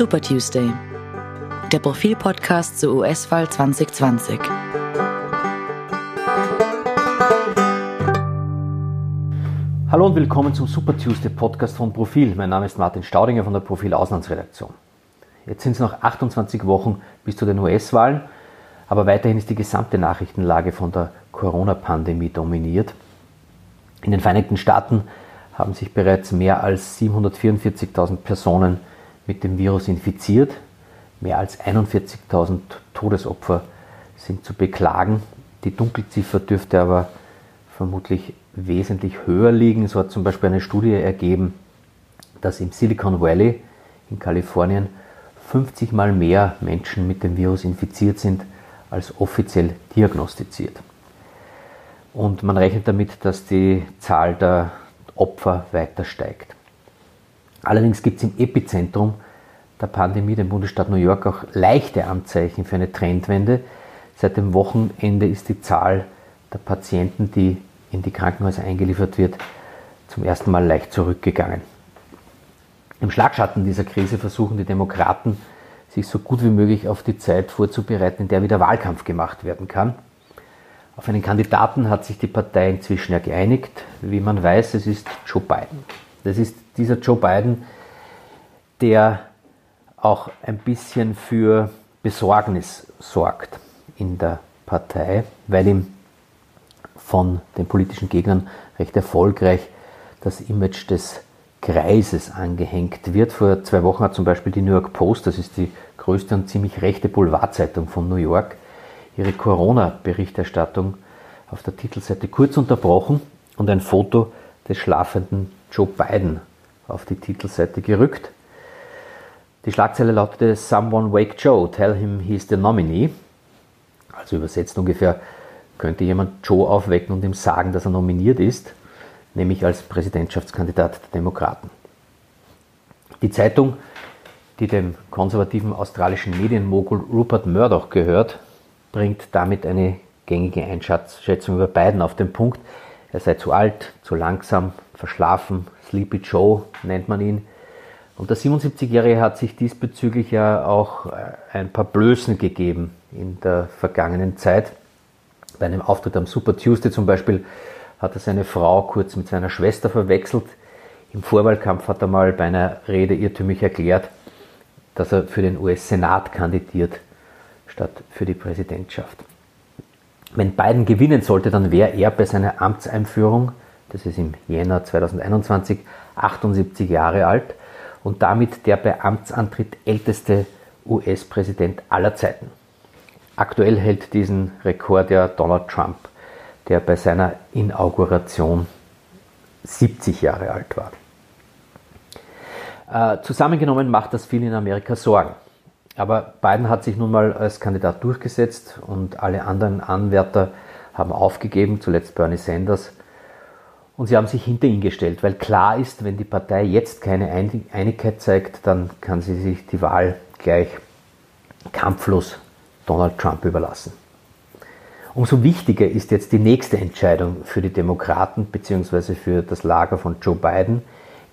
Super Tuesday, der Profil-Podcast zur US-Wahl 2020. Hallo und willkommen zum Super Tuesday Podcast von Profil. Mein Name ist Martin Staudinger von der Profil Auslandsredaktion. Jetzt sind es noch 28 Wochen bis zu den US-Wahlen, aber weiterhin ist die gesamte Nachrichtenlage von der Corona-Pandemie dominiert. In den Vereinigten Staaten haben sich bereits mehr als 744.000 Personen mit dem Virus infiziert. Mehr als 41.000 Todesopfer sind zu beklagen. Die Dunkelziffer dürfte aber vermutlich wesentlich höher liegen. So hat zum Beispiel eine Studie ergeben, dass im Silicon Valley in Kalifornien 50 mal mehr Menschen mit dem Virus infiziert sind als offiziell diagnostiziert. Und man rechnet damit, dass die Zahl der Opfer weiter steigt. Allerdings gibt es im Epizentrum der Pandemie, dem Bundesstaat New York, auch leichte Anzeichen für eine Trendwende. Seit dem Wochenende ist die Zahl der Patienten, die in die Krankenhäuser eingeliefert wird, zum ersten Mal leicht zurückgegangen. Im Schlagschatten dieser Krise versuchen die Demokraten, sich so gut wie möglich auf die Zeit vorzubereiten, in der wieder Wahlkampf gemacht werden kann. Auf einen Kandidaten hat sich die Partei inzwischen ja geeinigt. Wie man weiß, es ist Joe Biden. Das ist dieser Joe Biden, der auch ein bisschen für Besorgnis sorgt in der Partei, weil ihm von den politischen Gegnern recht erfolgreich das Image des Kreises angehängt wird. Vor zwei Wochen hat zum Beispiel die New York Post, das ist die größte und ziemlich rechte Boulevardzeitung von New York, ihre Corona-Berichterstattung auf der Titelseite kurz unterbrochen und ein Foto des schlafenden Joe Biden auf die Titelseite gerückt. Die Schlagzeile lautete Someone wake Joe, tell him he's the nominee. Also übersetzt ungefähr, könnte jemand Joe aufwecken und ihm sagen, dass er nominiert ist, nämlich als Präsidentschaftskandidat der Demokraten. Die Zeitung, die dem konservativen australischen Medienmogul Rupert Murdoch gehört, bringt damit eine gängige Einschätzung über Biden auf den Punkt. Er sei zu alt, zu langsam, verschlafen, Sleepy Joe nennt man ihn. Und der 77-Jährige hat sich diesbezüglich ja auch äh, ein paar Blößen gegeben in der vergangenen Zeit. Bei einem Auftritt am Super Tuesday zum Beispiel hat er seine Frau kurz mit seiner Schwester verwechselt. Im Vorwahlkampf hat er mal bei einer Rede irrtümlich erklärt, dass er für den US-Senat kandidiert, statt für die Präsidentschaft. Wenn Biden gewinnen sollte, dann wäre er bei seiner Amtseinführung, das ist im Jänner 2021, 78 Jahre alt und damit der bei Amtsantritt älteste US-Präsident aller Zeiten. Aktuell hält diesen Rekord ja Donald Trump, der bei seiner Inauguration 70 Jahre alt war. Äh, zusammengenommen macht das viel in Amerika Sorgen. Aber Biden hat sich nun mal als Kandidat durchgesetzt und alle anderen Anwärter haben aufgegeben, zuletzt Bernie Sanders. Und sie haben sich hinter ihn gestellt, weil klar ist, wenn die Partei jetzt keine Einigkeit zeigt, dann kann sie sich die Wahl gleich kampflos Donald Trump überlassen. Umso wichtiger ist jetzt die nächste Entscheidung für die Demokraten bzw. für das Lager von Joe Biden.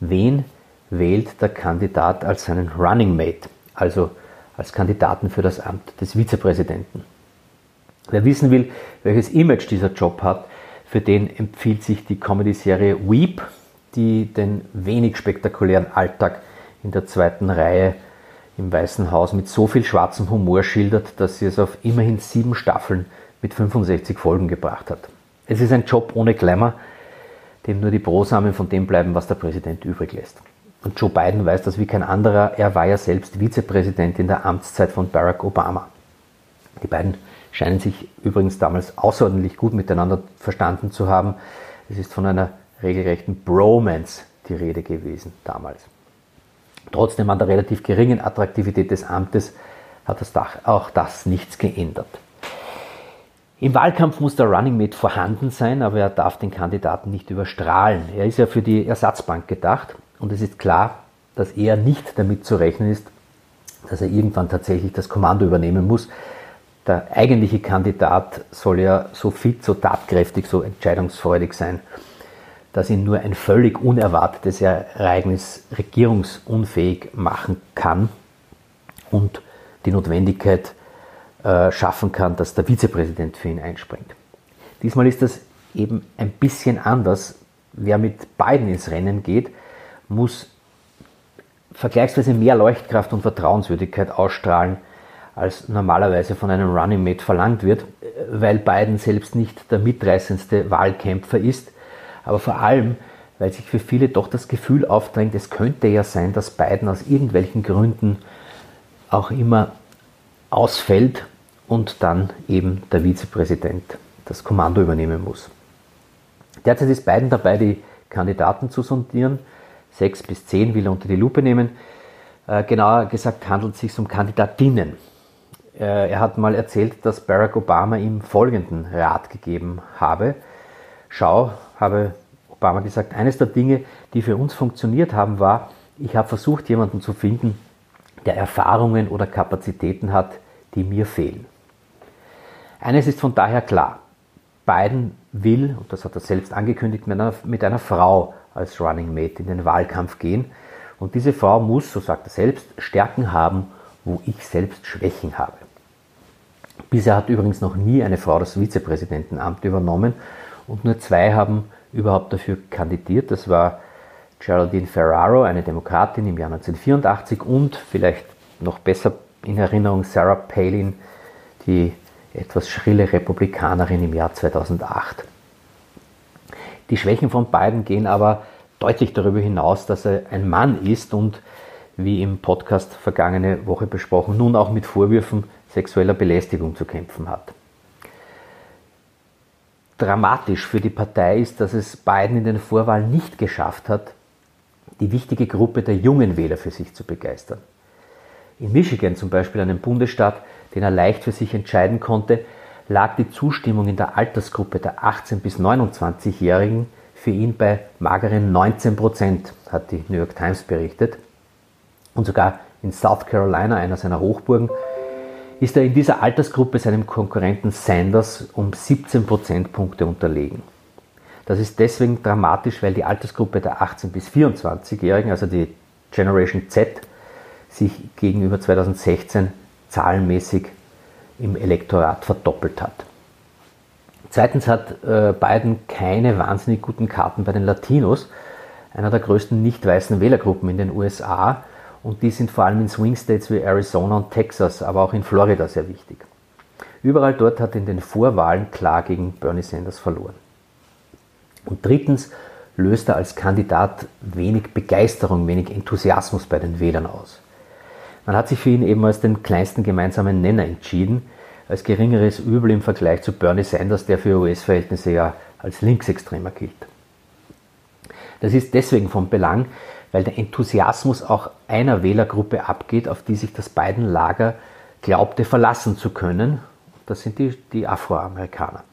Wen wählt der Kandidat als seinen Running Mate, also als Kandidaten für das Amt des Vizepräsidenten? Wer wissen will, welches Image dieser Job hat, für den empfiehlt sich die Comedy-Serie Weep, die den wenig spektakulären Alltag in der zweiten Reihe im Weißen Haus mit so viel schwarzem Humor schildert, dass sie es auf immerhin sieben Staffeln mit 65 Folgen gebracht hat. Es ist ein Job ohne Glamour, dem nur die Brosamen von dem bleiben, was der Präsident übrig lässt. Und Joe Biden weiß das wie kein anderer. Er war ja selbst Vizepräsident in der Amtszeit von Barack Obama. Die beiden scheinen sich übrigens damals außerordentlich gut miteinander verstanden zu haben. Es ist von einer regelrechten Bromance die Rede gewesen damals. Trotzdem an der relativ geringen Attraktivität des Amtes hat das auch das nichts geändert. Im Wahlkampf muss der Running Mate vorhanden sein, aber er darf den Kandidaten nicht überstrahlen. Er ist ja für die Ersatzbank gedacht und es ist klar, dass er nicht damit zu rechnen ist, dass er irgendwann tatsächlich das Kommando übernehmen muss. Der eigentliche Kandidat soll ja so fit, so tatkräftig, so entscheidungsfreudig sein, dass ihn nur ein völlig unerwartetes Ereignis regierungsunfähig machen kann. und die Notwendigkeit äh, schaffen kann, dass der Vizepräsident für ihn einspringt. Diesmal ist das eben ein bisschen anders. Wer mit beiden ins Rennen geht, muss vergleichsweise mehr Leuchtkraft und Vertrauenswürdigkeit ausstrahlen, als normalerweise von einem Running Mate verlangt wird, weil Biden selbst nicht der mitreißendste Wahlkämpfer ist, aber vor allem, weil sich für viele doch das Gefühl aufdrängt, es könnte ja sein, dass Biden aus irgendwelchen Gründen auch immer ausfällt und dann eben der Vizepräsident das Kommando übernehmen muss. Derzeit ist Biden dabei, die Kandidaten zu sondieren. Sechs bis zehn will er unter die Lupe nehmen. Äh, genauer gesagt handelt es sich um Kandidatinnen. Äh, er hat mal erzählt, dass Barack Obama ihm folgenden Rat gegeben habe. Schau, habe Obama gesagt, eines der Dinge, die für uns funktioniert haben, war, ich habe versucht, jemanden zu finden, der Erfahrungen oder Kapazitäten hat, die mir fehlen. Eines ist von daher klar, Biden will, und das hat er selbst angekündigt, mit einer, mit einer Frau als Running Mate in den Wahlkampf gehen. Und diese Frau muss, so sagt er selbst, Stärken haben, wo ich selbst Schwächen habe. Bisher hat übrigens noch nie eine Frau das Vizepräsidentenamt übernommen und nur zwei haben überhaupt dafür kandidiert. Das war Geraldine Ferraro, eine Demokratin im Jahr 1984 und vielleicht noch besser in Erinnerung Sarah Palin, die etwas schrille Republikanerin im Jahr 2008. Die Schwächen von beiden gehen aber deutlich darüber hinaus, dass er ein Mann ist und, wie im Podcast vergangene Woche besprochen, nun auch mit Vorwürfen sexueller Belästigung zu kämpfen hat. Dramatisch für die Partei ist, dass es Biden in den Vorwahlen nicht geschafft hat, die wichtige Gruppe der jungen Wähler für sich zu begeistern. In Michigan zum Beispiel, einem Bundesstaat, den er leicht für sich entscheiden konnte, lag die Zustimmung in der Altersgruppe der 18- bis 29-Jährigen für ihn bei mageren 19 Prozent, hat die New York Times berichtet. Und sogar in South Carolina, einer seiner Hochburgen, ist er in dieser Altersgruppe seinem Konkurrenten Sanders um 17 Prozentpunkte unterlegen. Das ist deswegen dramatisch, weil die Altersgruppe der 18- bis 24-Jährigen, also die Generation Z, sich gegenüber 2016 zahlenmäßig im Elektorat verdoppelt hat. Zweitens hat äh, Biden keine wahnsinnig guten Karten bei den Latinos, einer der größten nicht weißen Wählergruppen in den USA. Und die sind vor allem in Swing States wie Arizona und Texas, aber auch in Florida sehr wichtig. Überall dort hat er in den Vorwahlen klar gegen Bernie Sanders verloren. Und drittens löst er als Kandidat wenig Begeisterung, wenig Enthusiasmus bei den Wählern aus. Man hat sich für ihn eben als den kleinsten gemeinsamen Nenner entschieden, als geringeres Übel im Vergleich zu Bernie Sanders, der für US-Verhältnisse ja als Linksextremer gilt. Das ist deswegen von Belang, weil der Enthusiasmus auch einer Wählergruppe abgeht, auf die sich das beiden Lager glaubte verlassen zu können. Das sind die, die Afroamerikaner.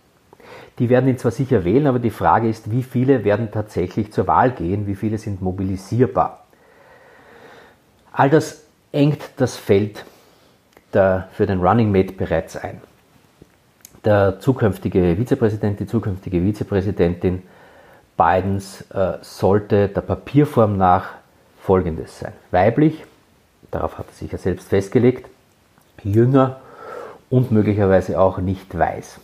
Die werden ihn zwar sicher wählen, aber die Frage ist, wie viele werden tatsächlich zur Wahl gehen, wie viele sind mobilisierbar. All das engt das Feld der, für den Running Mate bereits ein. Der zukünftige Vizepräsident, die zukünftige Vizepräsidentin Bidens äh, sollte der Papierform nach folgendes sein. Weiblich, darauf hat er sich ja selbst festgelegt, jünger und möglicherweise auch nicht weiß.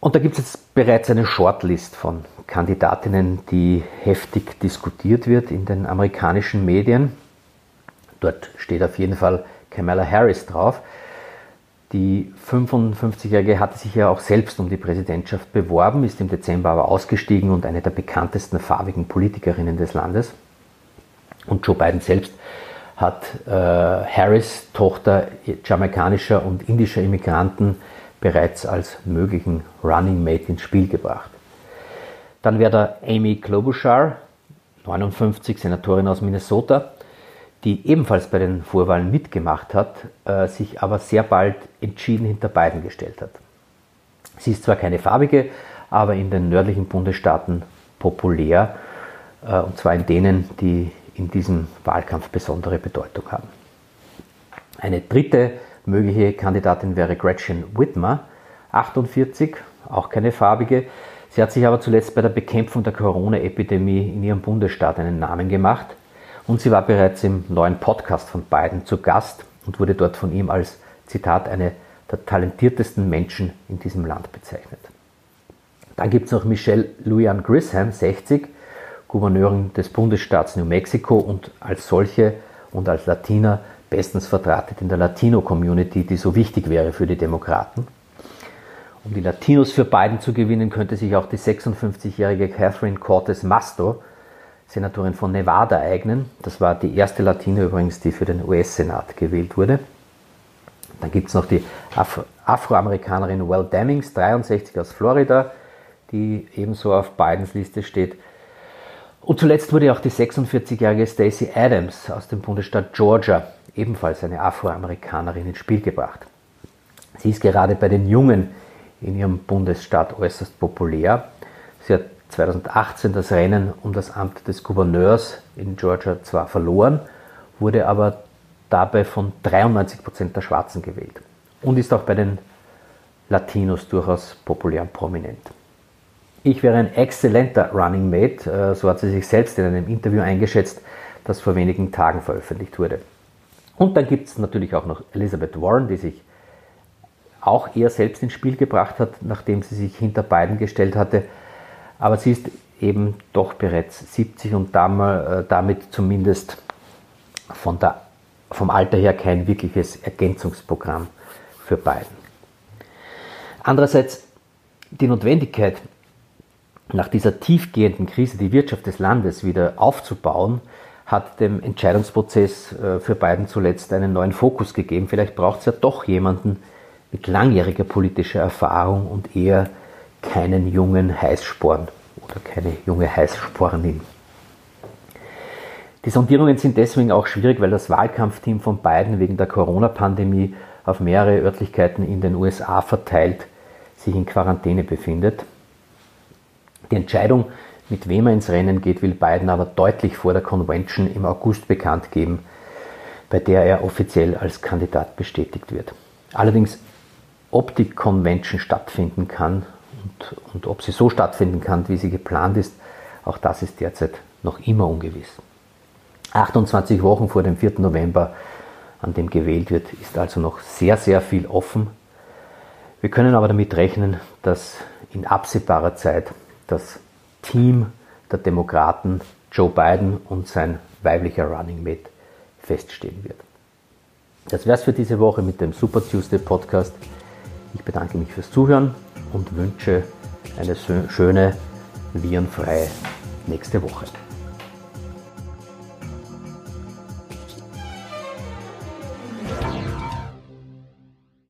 Und da gibt es jetzt bereits eine Shortlist von Kandidatinnen, die heftig diskutiert wird in den amerikanischen Medien. Dort steht auf jeden Fall Kamala Harris drauf. Die 55-Jährige hatte sich ja auch selbst um die Präsidentschaft beworben, ist im Dezember aber ausgestiegen und eine der bekanntesten farbigen Politikerinnen des Landes. Und Joe Biden selbst hat äh, Harris, Tochter jamaikanischer und indischer Immigranten, bereits als möglichen Running Mate ins Spiel gebracht. Dann wäre da Amy Klobuchar, 59, Senatorin aus Minnesota, die ebenfalls bei den Vorwahlen mitgemacht hat, äh, sich aber sehr bald entschieden hinter Biden gestellt hat. Sie ist zwar keine farbige, aber in den nördlichen Bundesstaaten populär, äh, und zwar in denen, die in diesem Wahlkampf besondere Bedeutung haben. Eine dritte mögliche Kandidatin wäre Gretchen Whitmer, 48, auch keine farbige. Sie hat sich aber zuletzt bei der Bekämpfung der Corona-Epidemie in ihrem Bundesstaat einen Namen gemacht Und sie war bereits im neuen Podcast von Biden zu Gast und wurde dort von ihm als, Zitat, eine der talentiertesten Menschen in diesem Land bezeichnet. Dann gibt es noch Michelle Lujan Grisham, 60, Gouverneurin des Bundesstaats New Mexico und als solche und als Latina bestens vertratet in der Latino-Community, die so wichtig wäre für die Demokraten. Um die Latinos für Biden zu gewinnen, könnte sich auch die 56-jährige Catherine Cortez Masto, Senatorin von Nevada, eignen. Das war die erste Latino übrigens, die für den US-Senat gewählt wurde. Dann gibt es noch die Afro Afroamerikanerin Well Demmings, 63 aus Florida, die ebenso auf Bidens Liste steht. Und zuletzt wurde auch die 46-jährige Stacey Adams aus dem Bundesstaat Georgia, ebenfalls eine Afroamerikanerin, ins Spiel gebracht. Sie ist gerade bei den Jungen in ihrem Bundesstaat äußerst populär. Sie hat 2018 das Rennen um das Amt des Gouverneurs in Georgia zwar verloren, wurde aber dabei von 93 Prozent der Schwarzen gewählt und ist auch bei den Latinos durchaus populär und prominent. Ich wäre ein exzellenter Running Mate, äh, so hat sie sich selbst in einem Interview eingeschätzt, das vor wenigen Tagen veröffentlicht wurde. Und dann gibt es natürlich auch noch Elizabeth Warren, die sich auch eher selbst ins Spiel gebracht hat, nachdem sie sich hinter beiden gestellt hatte. Aber sie ist eben doch bereits 70 und äh, damit zumindest von der, vom Alter her kein wirkliches Ergänzungsprogramm für beiden. Andererseits die Notwendigkeit, nach dieser tiefgehenden Krise die Wirtschaft des Landes wieder aufzubauen, hat dem Entscheidungsprozess äh, für beiden zuletzt einen neuen Fokus gegeben. Vielleicht braucht es ja doch jemanden, mit langjähriger politischer Erfahrung und eher keinen jungen Heißsporn oder keine junge Heißspornin. Die Sondierungen sind deswegen auch schwierig, weil das Wahlkampfteam von Biden wegen der Corona-Pandemie auf mehrere Örtlichkeiten in den USA verteilt sich in Quarantäne befindet. Die Entscheidung, mit wem er ins Rennen geht, will Biden aber deutlich vor der Convention im August bekannt geben, bei der er offiziell als Kandidat bestätigt wird. Allerdings ob die Convention stattfinden kann und, und ob sie so stattfinden kann, wie sie geplant ist, auch das ist derzeit noch immer ungewiss. 28 Wochen vor dem 4. November, an dem gewählt wird, ist also noch sehr, sehr viel offen. Wir können aber damit rechnen, dass in absehbarer Zeit das Team der Demokraten, Joe Biden und sein weiblicher Running Mate feststehen wird. Das wäre es für diese Woche mit dem Super Tuesday Podcast. Ich bedanke mich fürs Zuhören und wünsche eine schöne, virenfreie nächste Woche.